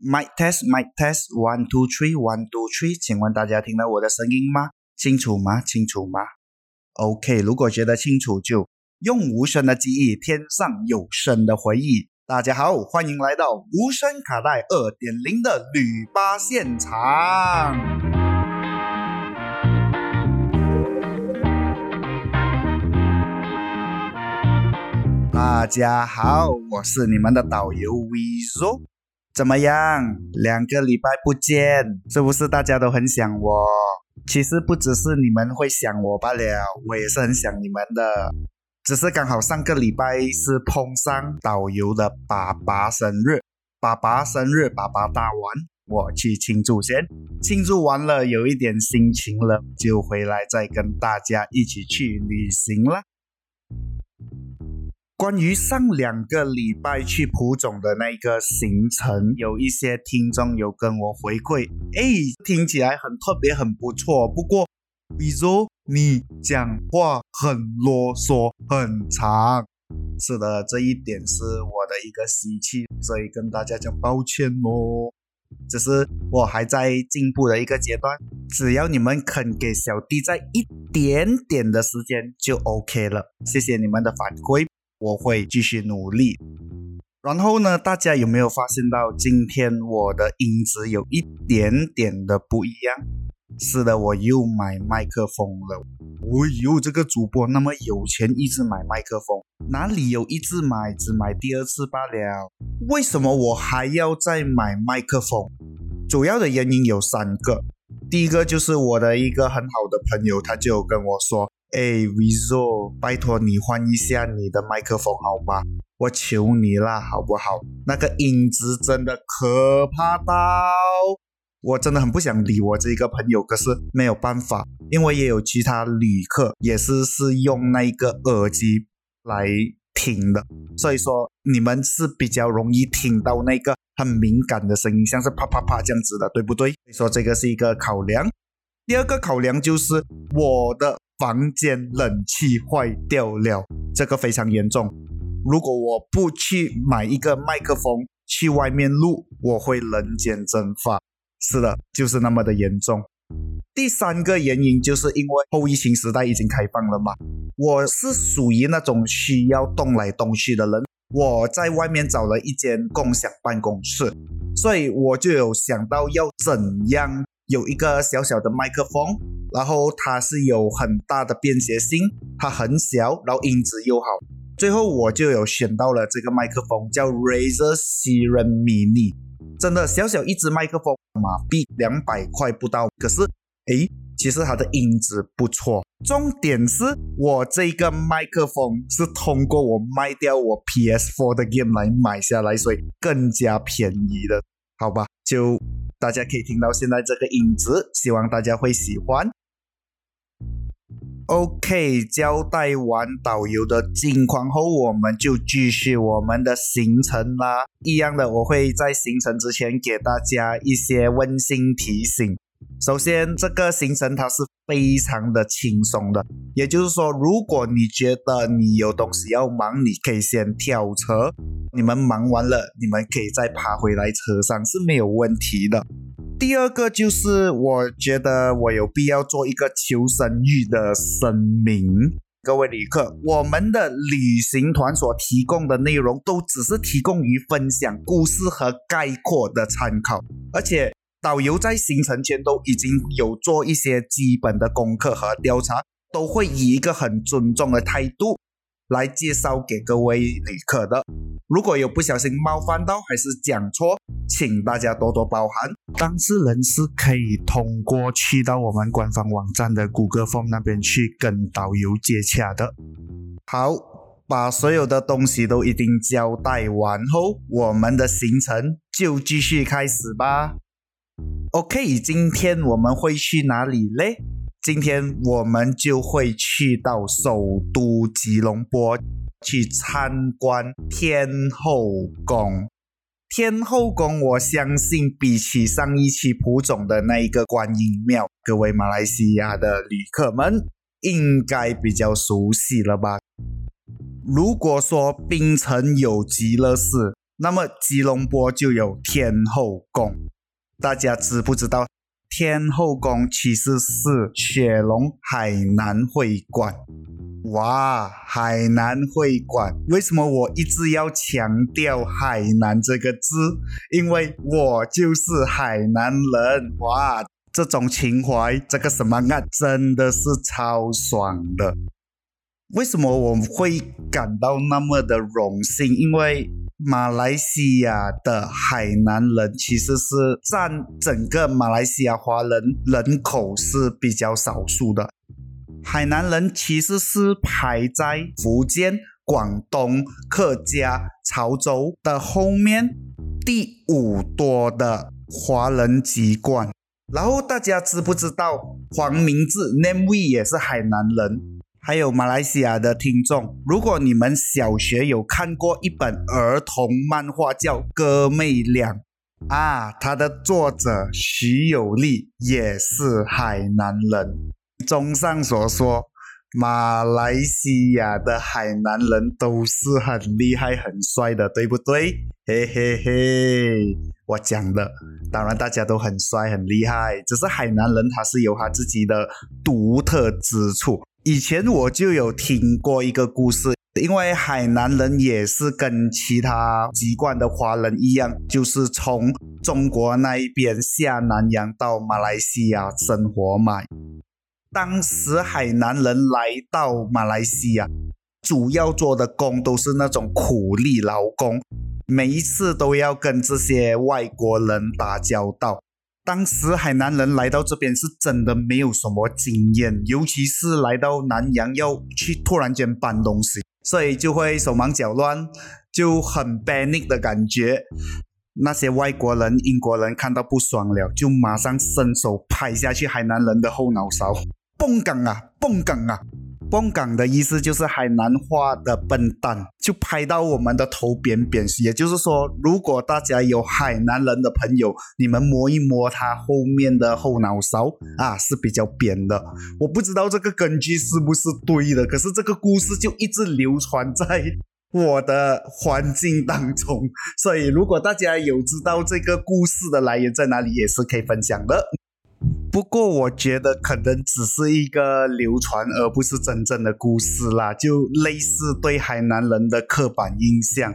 Mic test, mic test, one two three, one two three。请问大家听到我的声音吗？清楚吗？清楚吗？OK，如果觉得清楚，就用无声的记忆添上有声的回忆。大家好，欢迎来到无声卡带二点零的旅吧现场。大家好，我是你们的导游 Vizo。怎么样？两个礼拜不见，是不是大家都很想我？其实不只是你们会想我罢了，我也是很想你们的。只是刚好上个礼拜是碰上导游的爸爸生日，爸爸生日，爸爸大玩，我去庆祝先。庆祝完了，有一点心情了，就回来再跟大家一起去旅行了。关于上两个礼拜去蒲总的那个行程，有一些听众有跟我回馈，哎，听起来很特别，很不错。不过，比如你讲话很啰嗦，很长。是的，这一点是我的一个习气，所以跟大家讲抱歉哦。只是我还在进步的一个阶段，只要你们肯给小弟在一点点的时间就 OK 了。谢谢你们的反馈。我会继续努力。然后呢，大家有没有发现到今天我的音质有一点点的不一样？是的，我又买麦克风了。哎呦，这个主播那么有钱，一直买麦克风，哪里有一直买，只买第二次罢了？为什么我还要再买麦克风？主要的原因有三个。第一个就是我的一个很好的朋友，他就跟我说。哎，Vizo，拜托你换一下你的麦克风好吗？我求你啦，好不好？那个音质真的可怕到，我真的很不想理我这一个朋友，可是没有办法，因为也有其他旅客也是是用那个耳机来听的，所以说你们是比较容易听到那个很敏感的声音，像是啪啪啪这样子的，对不对？所以说这个是一个考量。第二个考量就是我的。房间冷气坏掉了，这个非常严重。如果我不去买一个麦克风去外面录，我会人间蒸发。是的，就是那么的严重。第三个原因就是因为后疫情时代已经开放了嘛，我是属于那种需要动来动去的人。我在外面找了一间共享办公室，所以我就有想到要怎样有一个小小的麦克风。然后它是有很大的便携性，它很小，然后音质又好。最后我就有选到了这个麦克风，叫 Razer Seren Mini，真的小小一支麦克风，马币两百块不到。可是，诶，其实它的音质不错。重点是我这个麦克风是通过我卖掉我 PS4 的 game 来买下来，所以更加便宜的，好吧？就大家可以听到现在这个影子，希望大家会喜欢。OK，交代完导游的近况后，我们就继续我们的行程啦。一样的，我会在行程之前给大家一些温馨提醒。首先，这个行程它是非常的轻松的，也就是说，如果你觉得你有东西要忙，你可以先跳车。你们忙完了，你们可以再爬回来车上是没有问题的。第二个就是，我觉得我有必要做一个求生欲的声明，各位旅客，我们的旅行团所提供的内容都只是提供于分享故事和概括的参考，而且导游在行程前都已经有做一些基本的功课和调查，都会以一个很尊重的态度来介绍给各位旅客的。如果有不小心冒犯到还是讲错，请大家多多包涵。当事人是可以通过去到我们官方网站的谷歌 Form 那边去跟导游接洽的。好，把所有的东西都一定交代完后，我们的行程就继续开始吧。OK，今天我们会去哪里嘞？今天我们就会去到首都吉隆坡。去参观天后宫。天后宫，我相信比起上一期蒲总的那一个观音庙，各位马来西亚的旅客们应该比较熟悉了吧？如果说槟城有极乐寺，那么吉隆坡就有天后宫，大家知不知道？天后宫其实是雪龙海南会馆。哇，海南会馆，为什么我一直要强调海南这个字？因为我就是海南人。哇，这种情怀，这个什么啊，真的是超爽的。为什么我们会感到那么的荣幸？因为马来西亚的海南人其实是占整个马来西亚华人人口是比较少数的。海南人其实是排在福建、广东、客家、潮州的后面第五多的华人籍贯。然后大家知不知道黄明志 Name We 也是海南人？还有马来西亚的听众，如果你们小学有看过一本儿童漫画叫《哥妹俩》啊，它的作者徐有利也是海南人。综上所说，马来西亚的海南人都是很厉害、很帅的，对不对？嘿嘿嘿，我讲的，当然大家都很帅、很厉害，只是海南人他是有他自己的独特之处。以前我就有听过一个故事，因为海南人也是跟其他籍贯的华人一样，就是从中国那一边下南洋到马来西亚生活嘛。当时海南人来到马来西亚，主要做的工都是那种苦力劳工，每一次都要跟这些外国人打交道。当时海南人来到这边是真的没有什么经验，尤其是来到南洋要去突然间搬东西，所以就会手忙脚乱，就很 panic 的感觉。那些外国人、英国人看到不爽了，就马上伸手拍下去海南人的后脑勺，蹦梗啊，蹦梗啊！蹦港的意思就是海南话的笨蛋，就拍到我们的头扁扁。也就是说，如果大家有海南人的朋友，你们摸一摸他后面的后脑勺啊，是比较扁的。我不知道这个根据是不是对的，可是这个故事就一直流传在我的环境当中。所以，如果大家有知道这个故事的来源在哪里，也是可以分享的。不过我觉得可能只是一个流传，而不是真正的故事啦。就类似对海南人的刻板印象，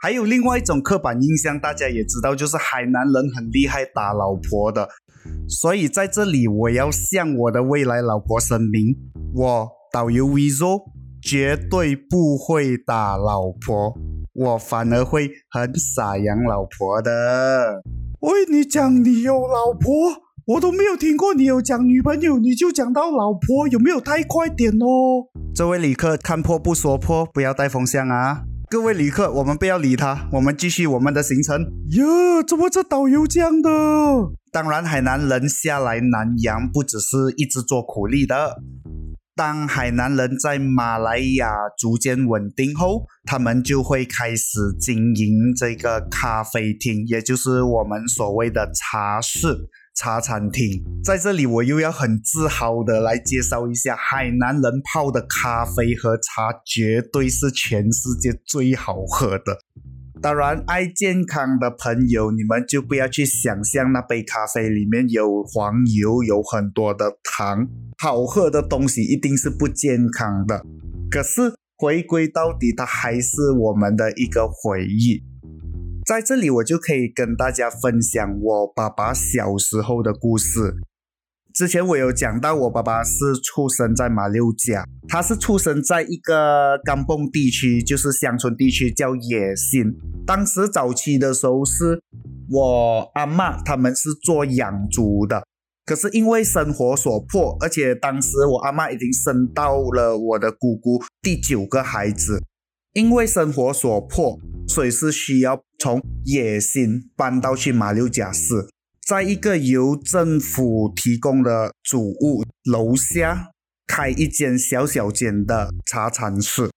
还有另外一种刻板印象，大家也知道，就是海南人很厉害打老婆的。所以在这里，我要向我的未来老婆声明：我导游 Vizo 绝对不会打老婆，我反而会很傻养老婆的。喂，你讲你有老婆？我都没有听过你有讲女朋友，你就讲到老婆，有没有太快点哦？这位旅客看破不说破，不要带风向啊！各位旅客，我们不要理他，我们继续我们的行程。哟，怎么这导游这样的？当然，海南人下来南洋不只是一直做苦力的。当海南人在马来亚逐渐稳定后，他们就会开始经营这个咖啡厅，也就是我们所谓的茶室。茶餐厅在这里，我又要很自豪的来介绍一下海南人泡的咖啡和茶，绝对是全世界最好喝的。当然，爱健康的朋友，你们就不要去想象那杯咖啡里面有黄油，有很多的糖，好喝的东西一定是不健康的。可是回归到底，它还是我们的一个回忆。在这里，我就可以跟大家分享我爸爸小时候的故事。之前我有讲到，我爸爸是出生在马六甲，他是出生在一个甘蹦地区，就是乡村地区，叫野心。当时早期的时候，是我阿妈他们是做养猪的，可是因为生活所迫，而且当时我阿妈已经生到了我的姑姑第九个孩子，因为生活所迫。所以是需要从野心搬到去马六甲市，在一个由政府提供的主屋楼下开一间小小间的茶餐室。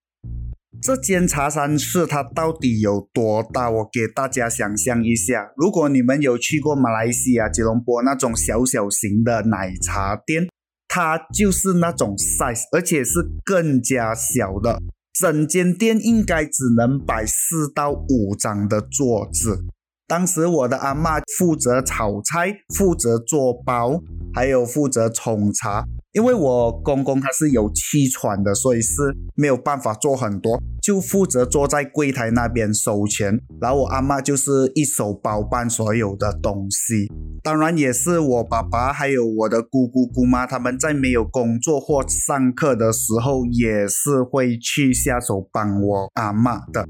这间茶餐室它到底有多大？我给大家想象一下，如果你们有去过马来西亚吉隆坡那种小小型的奶茶店，它就是那种 size，而且是更加小的。整间店应该只能摆四到五张的桌子。当时我的阿妈负责炒菜，负责做包，还有负责冲茶。因为我公公他是有气喘的，所以是没有办法做很多，就负责坐在柜台那边收钱。然后我阿妈就是一手包办所有的东西。当然也是我爸爸还有我的姑姑姑妈他们在没有工作或上课的时候，也是会去下手帮我阿妈的。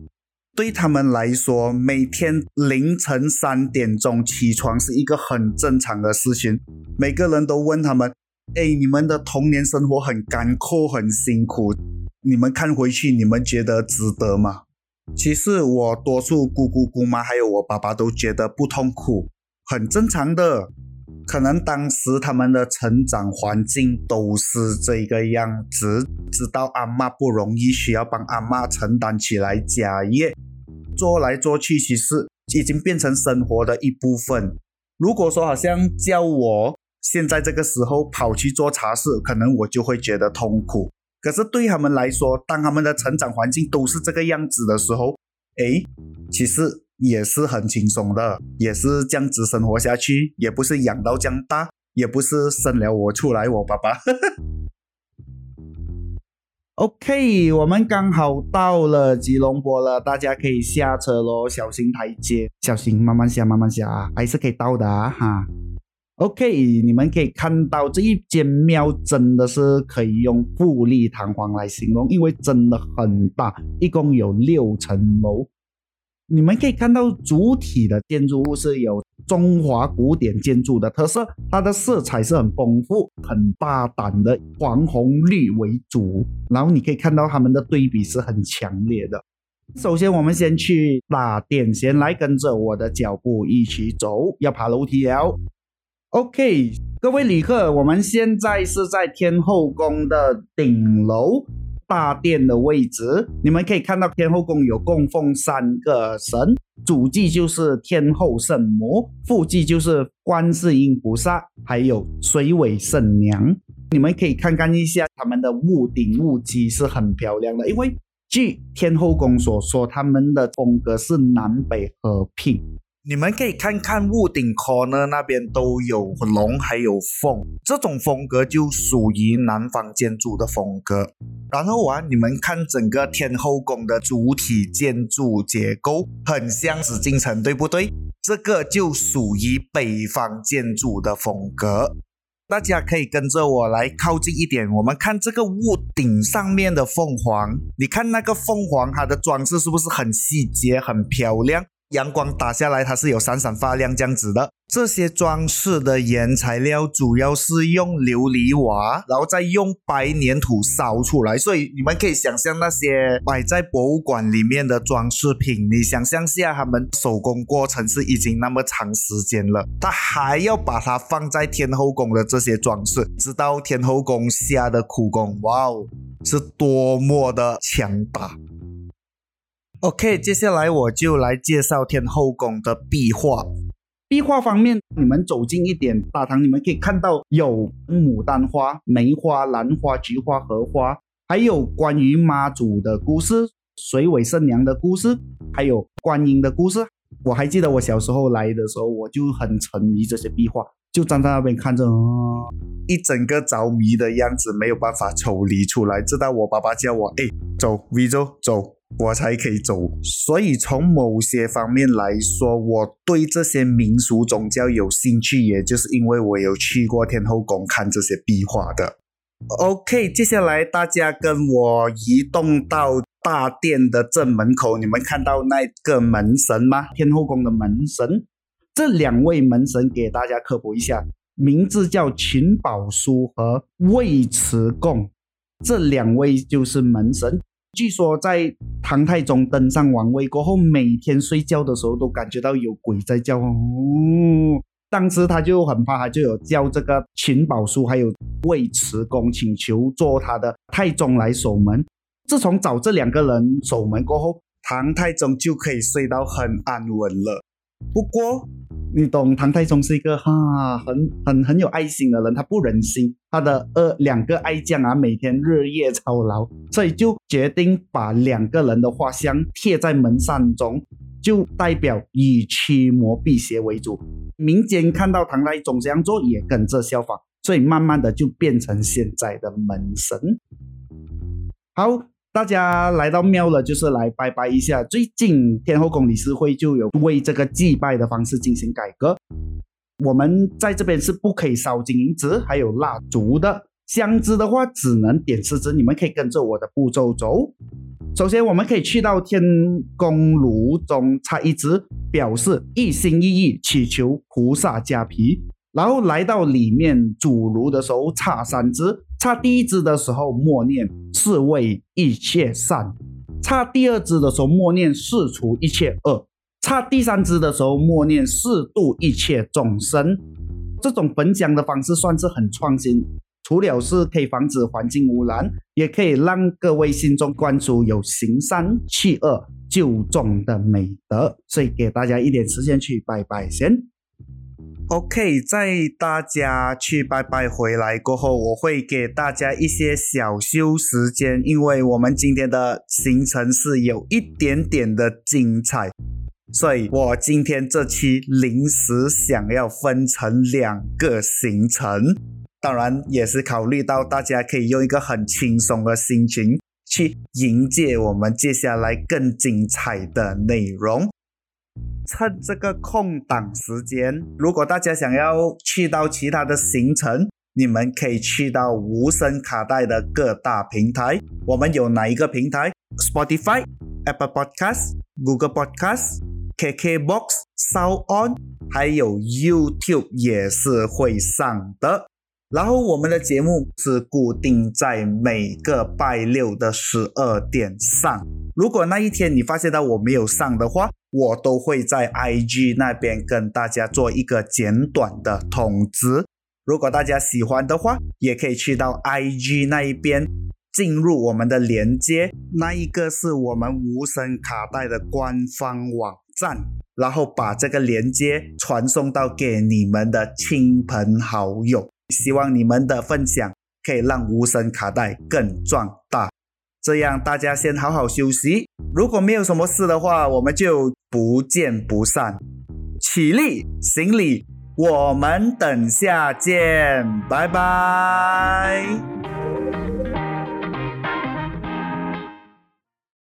对他们来说，每天凌晨三点钟起床是一个很正常的事情。每个人都问他们：“哎，你们的童年生活很干枯，很辛苦，你们看回去，你们觉得值得吗？”其实我多数姑姑姑妈还有我爸爸都觉得不痛苦，很正常的。可能当时他们的成长环境都是这个样子，知道阿妈不容易，需要帮阿妈承担起来家业。做来做去，其实已经变成生活的一部分。如果说好像叫我现在这个时候跑去做茶室，可能我就会觉得痛苦。可是对他们来说，当他们的成长环境都是这个样子的时候，诶，其实也是很轻松的，也是这样子生活下去，也不是养到这样大，也不是生了我出来，我爸爸。OK，我们刚好到了吉隆坡了，大家可以下车喽，小心台阶，小心，慢慢下，慢慢下，还是可以到的哈。OK，你们可以看到这一间庙真的是可以用富丽堂皇来形容，因为真的很大，一共有六层楼。你们可以看到主体的建筑物是有中华古典建筑的特色，它的色彩是很丰富、很大胆的，黄红绿为主。然后你可以看到它们的对比是很强烈的。首先，我们先去大殿，先来跟着我的脚步一起走，要爬楼梯了。OK，各位旅客，我们现在是在天后宫的顶楼。大殿的位置，你们可以看到天后宫有供奉三个神，主祭就是天后圣母，副祭就是观世音菩萨，还有水尾圣娘。你们可以看看一下他们的屋顶屋基是很漂亮的，因为据天后宫所说，他们的风格是南北合璧。你们可以看看屋顶 corner 那边都有龙，还有凤，这种风格就属于南方建筑的风格。然后啊，你们看整个天后宫的主体建筑结构，很像紫禁城，对不对？这个就属于北方建筑的风格。大家可以跟着我来靠近一点，我们看这个屋顶上面的凤凰，你看那个凤凰，它的装饰是不是很细节、很漂亮？阳光打下来，它是有闪闪发亮这样子的。这些装饰的原材料主要是用琉璃瓦，然后再用白粘土烧出来。所以你们可以想象那些摆在博物馆里面的装饰品，你想象下他们手工过程是已经那么长时间了，他还要把它放在天后宫的这些装饰，知道天后宫下的苦功，哇哦，是多么的强大。OK，接下来我就来介绍天后宫的壁画。壁画方面，你们走近一点大堂，你们可以看到有牡丹花、梅花、兰花、菊花、荷花，还有关于妈祖的故事、水尾圣娘的故事，还有观音的故事。我还记得我小时候来的时候，我就很沉迷这些壁画，就站在那边看着，一整个着迷的样子，没有办法抽离出来。直到我爸爸叫我，哎，走，V 走，走。我才可以走，所以从某些方面来说，我对这些民俗宗教有兴趣，也就是因为我有去过天后宫看这些壁画的。OK，接下来大家跟我移动到大殿的正门口，你们看到那个门神吗？天后宫的门神，这两位门神给大家科普一下，名字叫秦宝书和尉迟恭，这两位就是门神。据说在唐太宗登上王位过后，每天睡觉的时候都感觉到有鬼在叫哦。当时他就很怕，他就有叫这个秦宝书还有尉迟恭请求做他的太宗来守门。自从找这两个人守门过后，唐太宗就可以睡到很安稳了。不过。你懂唐太宗是一个哈很很很有爱心的人，他不忍心他的二两个爱将啊每天日夜操劳，所以就决定把两个人的画像贴在门扇中，就代表以驱魔辟邪为主。民间看到唐太宗这样做，也跟着效仿，所以慢慢的就变成现在的门神。好。大家来到庙了，就是来拜拜一下。最近天后宫理事会就有为这个祭拜的方式进行改革。我们在这边是不可以烧金银纸，还有蜡烛的。香枝的话，只能点四支。你们可以跟着我的步骤走。首先，我们可以去到天宫炉中插一支，表示一心一意祈求菩萨加庇。然后来到里面主炉的时候，插三支。插第一支的时候，默念是为一切善；插第二支的时候，默念是除一切恶；插第三支的时候，默念是度一切众生。这种本讲的方式算是很创新，除了是可以防止环境污染，也可以让各位心中关注有行善弃恶救众的美德。所以给大家一点时间去拜拜先。OK，在大家去拜拜回来过后，我会给大家一些小休时间，因为我们今天的行程是有一点点的精彩，所以我今天这期临时想要分成两个行程，当然也是考虑到大家可以用一个很轻松的心情去迎接我们接下来更精彩的内容。趁这个空档时间，如果大家想要去到其他的行程，你们可以去到无声卡带的各大平台。我们有哪一个平台？Spotify、Apple Podcast、Google Podcast、KKBox、Sound On，还有 YouTube 也是会上的。然后我们的节目是固定在每个拜六的十二点上。如果那一天你发现到我没有上的话，我都会在 IG 那边跟大家做一个简短的通知。如果大家喜欢的话，也可以去到 IG 那一边进入我们的连接，那一个是我们无声卡带的官方网站，然后把这个连接传送到给你们的亲朋好友。希望你们的分享可以让无声卡带更壮大。这样大家先好好休息。如果没有什么事的话，我们就不见不散。起立，行礼，我们等下见，拜拜。